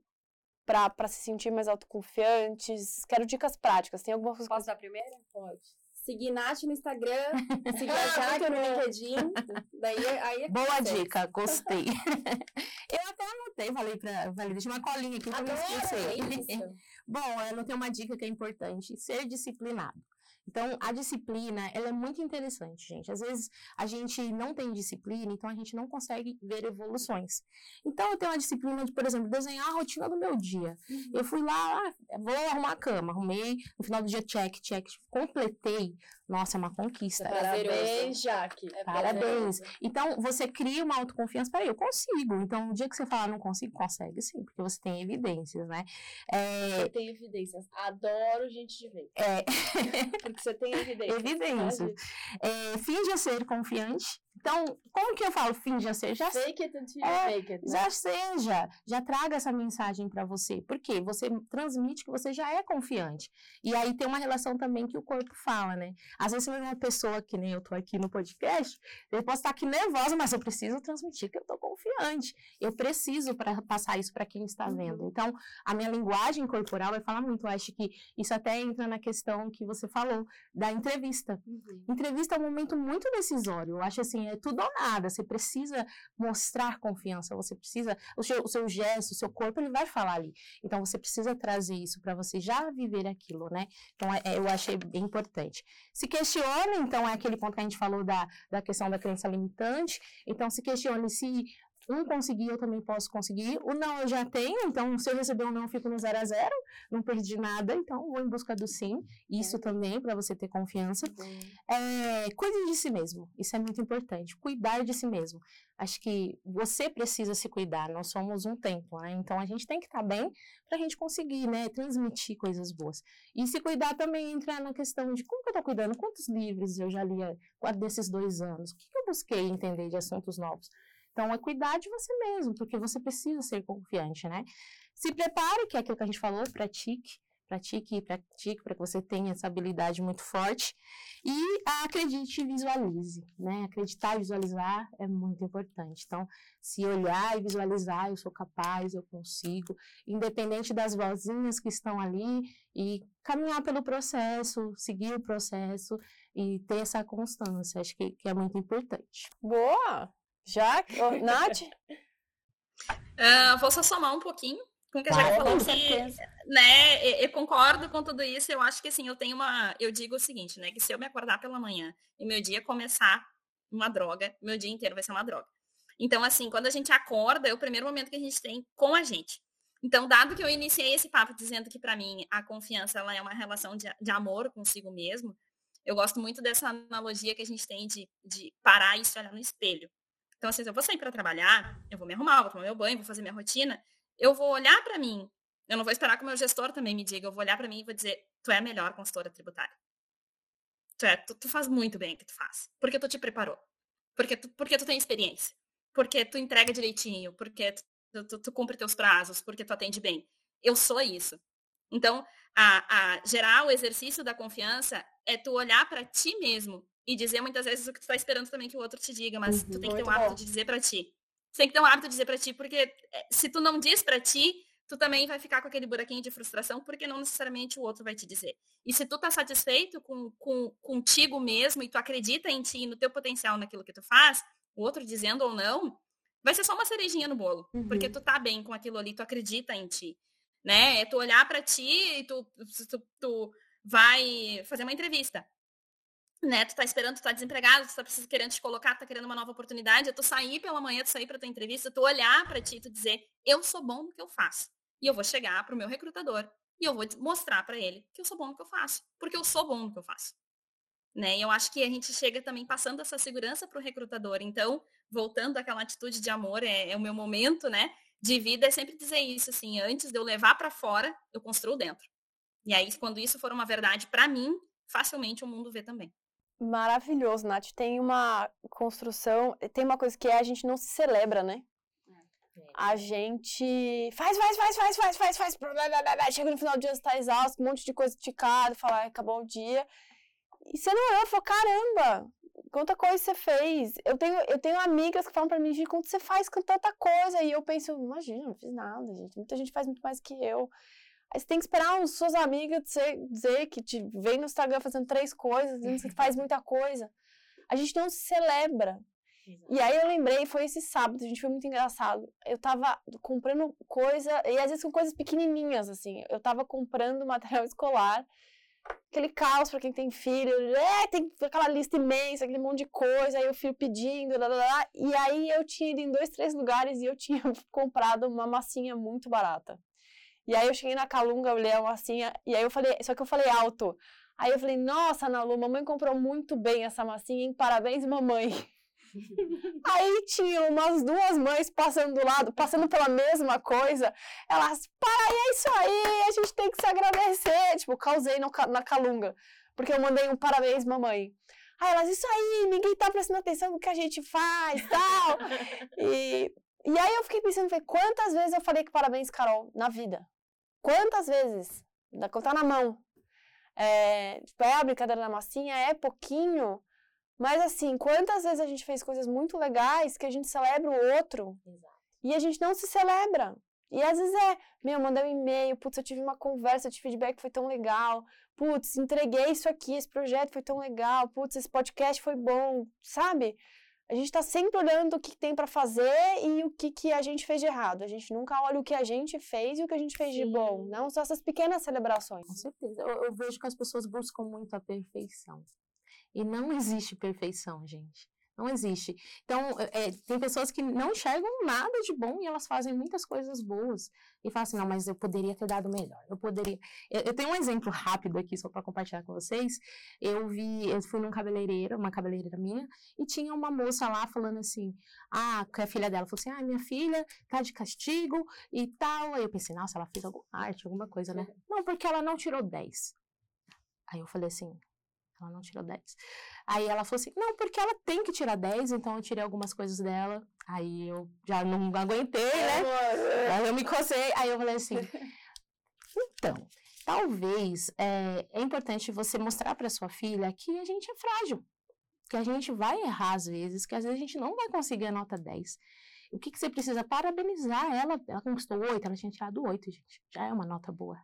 B: para se sentir mais autoconfiantes? Quero dicas práticas. Tem alguma coisa?
A: Posso dar primeiro? Pode. Seguir Nath no Instagram, seguir a Jaque no LinkedIn. Daí, aí é
C: Boa dica, gostei. eu até anotei, falei para falei, deixa uma colinha aqui para não esquecer. Bom, eu anotei uma dica que é importante, ser disciplinado. Então, a disciplina, ela é muito interessante, gente. Às vezes, a gente não tem disciplina, então a gente não consegue ver evoluções. Então, eu tenho uma disciplina de, por exemplo, desenhar a rotina do meu dia. Uhum. Eu fui lá, ah, vou arrumar a cama, arrumei, no final do dia, check, check, completei. Nossa, é uma conquista.
A: É parabéns, Jaque.
C: É Parabéns. Então, você cria uma autoconfiança. Peraí, eu consigo. Então, o dia que você falar não consigo, consegue sim, porque você tem evidências, né?
A: É... Eu tenho evidências. Adoro gente de vez. É... porque você tem evidências.
C: Evidências. É, finge ser confiante. Então, como que eu falo finge ser? Já
A: fake it until é, make it.
C: Né? Já seja, já traga essa mensagem para você. Por quê? Você transmite que você já é confiante. E aí tem uma relação também que o corpo fala, né? Às vezes você vê uma pessoa que nem eu tô aqui no podcast, eu posso estar aqui nervosa, mas eu preciso transmitir que eu tô confiante. Eu preciso para passar isso para quem está vendo. Uhum. Então, a minha linguagem corporal vai falar muito. Eu acho que isso até entra na questão que você falou da entrevista. Uhum. Entrevista é um momento muito decisório. Eu acho assim, é tudo ou nada. Você precisa mostrar confiança, você precisa, o seu, o seu gesto, o seu corpo, ele vai falar ali. Então, você precisa trazer isso para você já viver aquilo, né? Então, é, é, eu achei bem importante. Se questione, então, é aquele ponto que a gente falou da, da questão da crença limitante. Então, se questione se um conseguir, eu também posso conseguir. O não eu já tenho, então se eu receber um não, eu fico no zero a zero, não perdi nada, então vou em busca do sim. Isso é. também, para você ter confiança. É, cuide de si mesmo, isso é muito importante. Cuidar de si mesmo. Acho que você precisa se cuidar, nós somos um templo, né? Então a gente tem que estar tá bem para a gente conseguir, né, transmitir coisas boas. E se cuidar também entrar na questão de como que eu estou cuidando, quantos livros eu já li desses dois anos, o que, que eu busquei entender de assuntos novos. Então, é cuidar de você mesmo, porque você precisa ser confiante, né? Se prepare, que é aquilo que a gente falou, pratique, pratique e pratique para que você tenha essa habilidade muito forte. E acredite e visualize, né? Acreditar e visualizar é muito importante. Então, se olhar e visualizar, eu sou capaz, eu consigo, independente das vozinhas que estão ali, e caminhar pelo processo, seguir o processo e ter essa constância, acho que, que é muito importante.
B: Boa! Já? Oh, Nath?
D: Uh, vou só somar um pouquinho com o que a Jaque falou que, né, eu, eu, concordo com tudo isso, eu acho que assim, eu tenho uma, eu digo o seguinte, né, que se eu me acordar pela manhã e meu dia começar uma droga, meu dia inteiro vai ser uma droga. Então, assim, quando a gente acorda, é o primeiro momento que a gente tem com a gente. Então, dado que eu iniciei esse papo dizendo que para mim a confiança ela é uma relação de, de amor consigo mesmo, eu gosto muito dessa analogia que a gente tem de, de parar e se olhar no espelho. Então, assim, se eu vou sair para trabalhar, eu vou me arrumar, vou tomar meu banho, vou fazer minha rotina, eu vou olhar para mim. Eu não vou esperar que o meu gestor também me diga. Eu vou olhar para mim e vou dizer: tu é a melhor consultora tributária. Tu, é, tu, tu faz muito bem o que tu faz. Porque tu te preparou. Porque tu, porque tu tem experiência. Porque tu entrega direitinho. Porque tu, tu, tu cumpre teus prazos. Porque tu atende bem. Eu sou isso. Então, a, a gerar o exercício da confiança é tu olhar para ti mesmo e dizer muitas vezes o que tu tá esperando também que o outro te diga, mas uhum, tu tem que ter um hábito bom. de dizer para ti. Tu tem que ter um hábito de dizer para ti, porque é, se tu não diz para ti, tu também vai ficar com aquele buraquinho de frustração, porque não necessariamente o outro vai te dizer. E se tu tá satisfeito com, com contigo mesmo e tu acredita em ti e no teu potencial naquilo que tu faz, o outro dizendo ou não, vai ser só uma cerejinha no bolo, uhum. porque tu tá bem com aquilo ali, tu acredita em ti, né? É tu olhar para ti e tu, tu, tu vai fazer uma entrevista né? Tu tá esperando, tu tá desempregado, tu tá precisando, querendo te colocar, tu tá querendo uma nova oportunidade, tu sair pela manhã, tu sair pra tua entrevista, tu olhar para ti e tu dizer, eu sou bom no que eu faço. E eu vou chegar pro meu recrutador e eu vou mostrar para ele que eu sou bom no que eu faço, porque eu sou bom no que eu faço. Né? E eu acho que a gente chega também passando essa segurança pro recrutador. Então, voltando àquela atitude de amor, é, é o meu momento, né, de vida é sempre dizer isso assim, antes de eu levar para fora, eu construo dentro. E aí, quando isso for uma verdade para mim, facilmente o mundo vê também.
B: Maravilhoso, Nath. Tem uma construção, tem uma coisa que é a gente não se celebra, né? É. A gente faz, faz, faz, faz, faz, faz, faz, chega no final do dia, você tá exausto, um monte de coisa esticada, fala, acabou o dia. E você não olhou, falou, caramba, quanta coisa você fez. Eu tenho, eu tenho amigas que falam pra mim, gente, quanto você faz com tanta coisa. E eu penso, imagina, não fiz nada, gente. Muita gente faz muito mais que eu. Aí você tem que esperar as suas amigas dizer, que te vem no Instagram fazendo três coisas, dizendo que faz muita coisa. A gente não se celebra. E aí eu lembrei, foi esse sábado, a gente foi muito engraçado. Eu tava comprando coisa, e às vezes são coisas pequenininhas, assim. Eu tava comprando material escolar, aquele caos para quem tem filho, é, tem aquela lista imensa, aquele monte de coisa, aí o filho pedindo, lá, lá, lá. E aí eu tinha ido em dois, três lugares e eu tinha comprado uma massinha muito barata. E aí eu cheguei na Calunga, olhei uma massinha, e aí eu falei, só que eu falei alto. Aí eu falei, nossa, Nalu, mamãe comprou muito bem essa massinha, hein? Parabéns, mamãe. aí tinha umas duas mães passando do lado, passando pela mesma coisa. Elas, para aí, é isso aí, a gente tem que se agradecer. Tipo, causei no, na Calunga, porque eu mandei um parabéns, mamãe. Aí elas, isso aí, ninguém tá prestando atenção no que a gente faz, tal. e, e aí eu fiquei pensando, quantas vezes eu falei que parabéns, Carol, na vida? Quantas vezes? Dá contar na mão. É, tipo, é a brincadeira da massinha, é pouquinho, mas assim, quantas vezes a gente fez coisas muito legais que a gente celebra o outro Exato. e a gente não se celebra. E às vezes é, meu, mandei um e-mail, putz, eu tive uma conversa de feedback, foi tão legal, putz, entreguei isso aqui, esse projeto foi tão legal, putz, esse podcast foi bom, sabe? A gente está sempre olhando o que tem para fazer e o que, que a gente fez de errado. A gente nunca olha o que a gente fez e o que a gente fez Sim. de bom. Não são essas pequenas celebrações.
C: Com certeza. Eu, eu vejo que as pessoas buscam muito a perfeição. E não existe perfeição, gente. Não existe. Então, é, tem pessoas que não enxergam nada de bom e elas fazem muitas coisas boas. E falam assim, não, mas eu poderia ter dado melhor. Eu poderia... Eu, eu tenho um exemplo rápido aqui, só para compartilhar com vocês. Eu vi... Eu fui num cabeleireiro, uma cabeleireira minha, e tinha uma moça lá falando assim, ah, que a filha dela falou assim, ah, minha filha tá de castigo e tal. Aí eu pensei, nossa, ela fez alguma arte, alguma coisa, né? Não, porque ela não tirou 10. Aí eu falei assim, ela não tirou 10. Aí ela falou assim: não, porque ela tem que tirar 10, então eu tirei algumas coisas dela. Aí eu já não aguentei, né? Aí eu me cocei. Aí eu falei assim: então, talvez é, é importante você mostrar para sua filha que a gente é frágil, que a gente vai errar às vezes, que às vezes a gente não vai conseguir a nota 10. O que, que você precisa? Parabenizar ela. Ela conquistou 8, ela tinha tirado 8, gente. Já é uma nota boa.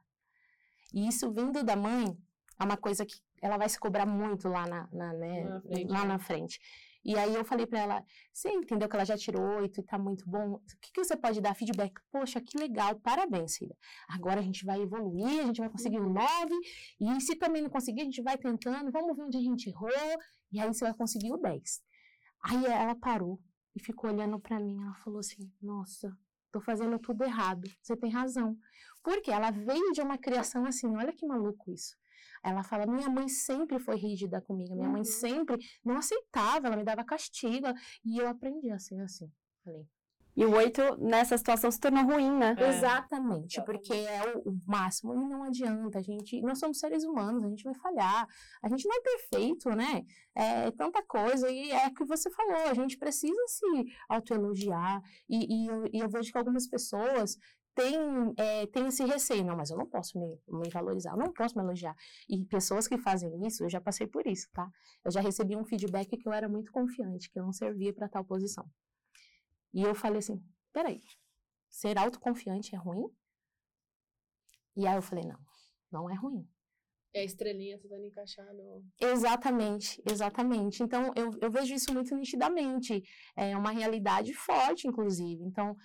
C: E isso vindo da mãe é uma coisa que ela vai se cobrar muito lá na, na né, na frente, lá né? na frente. E aí eu falei para ela, você entendeu que ela já tirou oito e tá muito bom? O que, que você pode dar feedback? Poxa, que legal, parabéns, filha. Agora a gente vai evoluir, a gente vai conseguir um nove, e se também não conseguir, a gente vai tentando, vamos ver onde a gente errou, e aí você vai conseguir o dez. Aí ela parou e ficou olhando para mim, ela falou assim, nossa, tô fazendo tudo errado, você tem razão. Porque ela veio de uma criação assim, olha que maluco isso. Ela fala: minha mãe sempre foi rígida comigo, minha uhum. mãe sempre não aceitava, ela me dava castigo. E eu aprendi a ser assim. Falei.
B: E o oito, nessa situação, se tornou ruim, né?
C: É. Exatamente, porque é o, o, máximo e não adianta. A gente, nós somos seres humanos, a gente vai falhar. A gente não é perfeito, né? É tanta coisa. E é o que você falou, a gente precisa se autoelogiar. E, e, eu, e eu vejo que algumas pessoas tem, é, tem esse receio, não, mas eu não posso me, me, valorizar, eu não posso me elogiar. E pessoas que fazem isso, eu já passei por isso, tá? Eu já recebi um feedback que eu era muito confiante, que eu não servia para tal posição. E eu falei assim, peraí, ser autoconfiante é ruim? E aí eu falei, não, não é ruim.
A: É a estrelinha tentando encaixar no...
C: Exatamente, exatamente. Então, eu, eu vejo isso muito nitidamente. É uma realidade forte, inclusive. Então,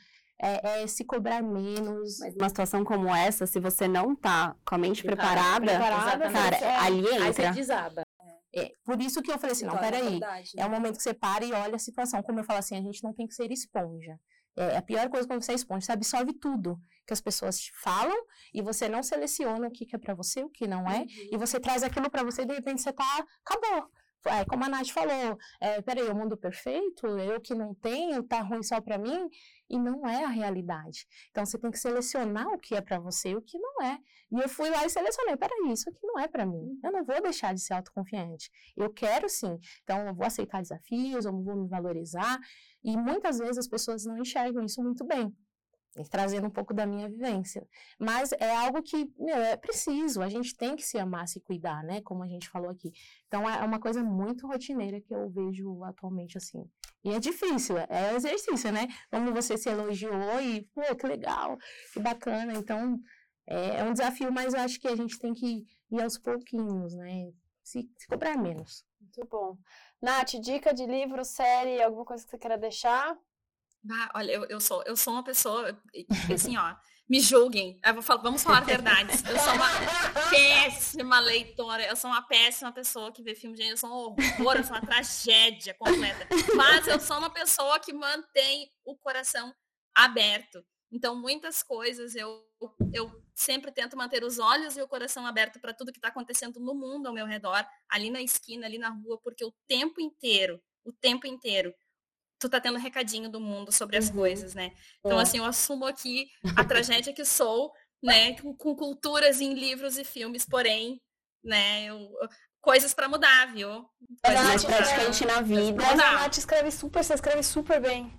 C: é, é, se cobrar menos.
B: Mas numa situação como essa, se você não tá com a mente preparada, preparada cara, é, ali entra. Aí você
C: desaba. É, por isso que eu falei assim, não, peraí, verdade, né? é o momento que você para e olha a situação. Como eu falo assim, a gente não tem que ser esponja. É, a pior coisa quando você é esponja, você absorve tudo que as pessoas te falam e você não seleciona o que, que é para você, o que não é, uhum. e você traz aquilo para você e de repente você tá, acabou. É, como a Nath falou, é, peraí, o mundo perfeito, eu que não tenho, tá ruim só para mim, e não é a realidade. Então você tem que selecionar o que é para você e o que não é. E eu fui lá e selecionei, peraí, isso aqui não é para mim. Eu não vou deixar de ser autoconfiante. Eu quero sim. Então eu vou aceitar desafios, eu vou me valorizar. E muitas vezes as pessoas não enxergam isso muito bem trazendo um pouco da minha vivência. Mas é algo que, meu, é preciso, a gente tem que se amar, se cuidar, né? Como a gente falou aqui. Então é uma coisa muito rotineira que eu vejo atualmente assim. E é difícil, é exercício, né? Como você se elogiou e, pô, que legal, que bacana. Então é, é um desafio, mas eu acho que a gente tem que ir aos pouquinhos, né? Se, se cobrar menos.
B: Muito bom. Nath, dica de livro, série, alguma coisa que você queira deixar?
D: Ah, olha, eu, eu, sou, eu sou uma pessoa, assim, ó, me julguem. Falar, vamos falar verdades. Eu sou uma péssima leitora, eu sou uma péssima pessoa que vê filme de eu sou um horror, eu sou uma tragédia completa. Mas eu sou uma pessoa que mantém o coração aberto. Então, muitas coisas eu, eu sempre tento manter os olhos e o coração aberto para tudo que está acontecendo no mundo ao meu redor, ali na esquina, ali na rua, porque o tempo inteiro, o tempo inteiro, tu tá tendo recadinho do mundo sobre as uhum. coisas, né? Então, é. assim, eu assumo aqui a tragédia que sou, né? Com, com, culturas em livros e filmes, porém, né? Eu, coisas para mudar, viu?
B: Coisas Nath, praticamente na vida. Mas a Nath escreve super, você escreve super bem.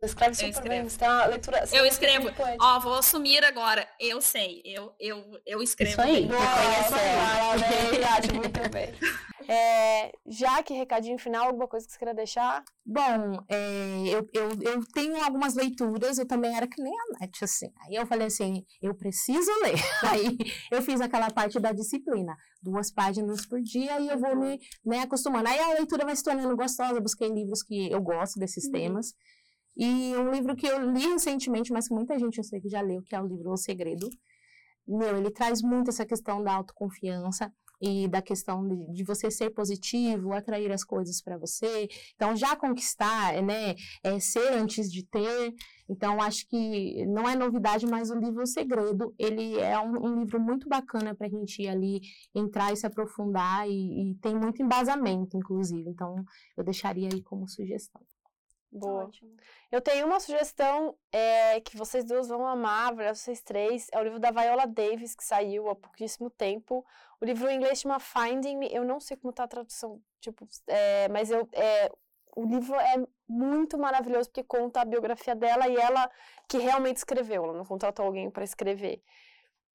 B: Você escreve super eu escrevo. bem. Você tem uma leitura.
D: eu escrevo. Ó, vou assumir agora. Eu sei. Eu, eu, eu escrevo
B: Isso aí.
D: bem.
B: Nath, muito bem. É, já que recadinho final, alguma coisa que você queira deixar?
C: Bom, é, eu, eu, eu tenho algumas leituras, eu também era que nem a Nath, assim. Aí eu falei assim, eu preciso ler. Aí eu fiz aquela parte da disciplina, duas páginas por dia e eu vou me né, acostumando. Aí a leitura vai se tornando gostosa, eu busquei livros que eu gosto desses uhum. temas. E um livro que eu li recentemente, mas que muita gente eu sei que já leu, que é o livro O Segredo. Meu, ele traz muito essa questão da autoconfiança e da questão de, de você ser positivo, atrair as coisas para você. Então, já conquistar, né, é ser antes de ter. Então, acho que não é novidade, mas o livro Segredo, ele é um, um livro muito bacana para a gente ir ali, entrar e se aprofundar e, e tem muito embasamento, inclusive. Então, eu deixaria aí como sugestão.
B: Boa. Ótimo. Eu tenho uma sugestão é, que vocês duas vão amar, vocês três. É o livro da Viola Davis, que saiu há pouquíssimo tempo. O livro em inglês chama Finding Me. Eu não sei como está a tradução, tipo, é, mas eu, é, o livro é muito maravilhoso porque conta a biografia dela e ela que realmente escreveu. Ela não contratou alguém para escrever.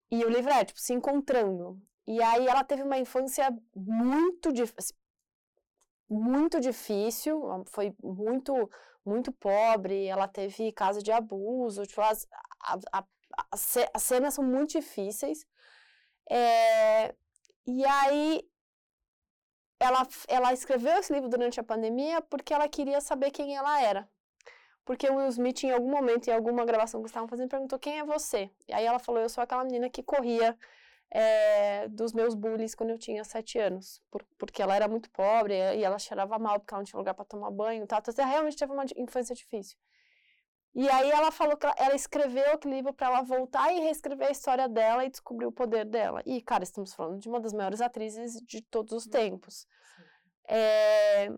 B: E o livro é, tipo, se encontrando. E aí ela teve uma infância muito difícil muito difícil, foi muito muito pobre, ela teve caso de abuso, tipo, as, a, a, as cenas são muito difíceis. É, e aí ela, ela escreveu esse livro durante a pandemia porque ela queria saber quem ela era. Porque o Will Smith, em algum momento, em alguma gravação que estavam fazendo, perguntou quem é você. E aí ela falou, eu sou aquela menina que corria é, dos meus bullies quando eu tinha sete anos, por, porque ela era muito pobre e ela cheirava mal porque ela não tinha lugar para tomar banho, tá? Então, ela realmente teve uma infância difícil. E aí ela falou que ela, ela escreveu aquele livro para ela voltar e reescrever a história dela e descobrir o poder dela. E, cara, estamos falando de uma das maiores atrizes de todos os tempos. É,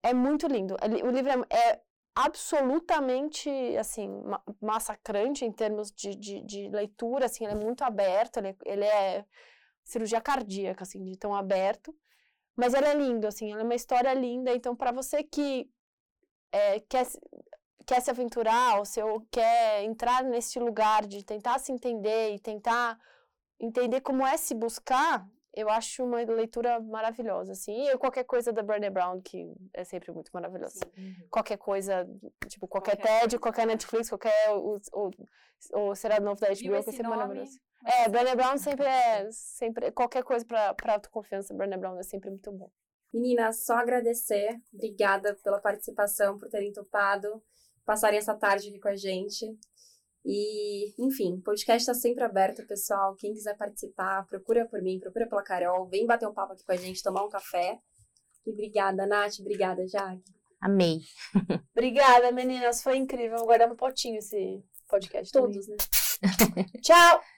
B: é muito lindo. O livro é, é absolutamente, assim, massacrante em termos de, de, de, leitura, assim, ele é muito aberto, ele, ele é cirurgia cardíaca, assim, de tão aberto, mas ele é lindo, assim, ele é uma história linda, então para você que é, quer, quer se aventurar, ou se quer entrar nesse lugar de tentar se entender e tentar entender como é se buscar, eu acho uma leitura maravilhosa, assim. E qualquer coisa da Brené Brown, que é sempre muito maravilhosa. Uhum. Qualquer coisa, tipo, qualquer, qualquer TED, qualquer Netflix, qualquer... Ou, ou, ou será novo da HBO, que é sempre nome, maravilhoso. É, Brené Brown sempre é... Sempre, qualquer coisa pra, pra autoconfiança, Brené Brown é sempre muito bom.
A: Meninas, só agradecer. Obrigada pela participação, por terem topado, passarem essa tarde aqui com a gente. E, enfim, o podcast está sempre aberto, pessoal. Quem quiser participar, procura por mim, procura pela Carol, vem bater um papo aqui com a gente, tomar um café. E obrigada, Nath, obrigada, Jaque.
C: Amei.
B: obrigada, meninas, foi incrível. Vou guardar no potinho esse podcast.
A: Todos, também.
B: né? Tchau!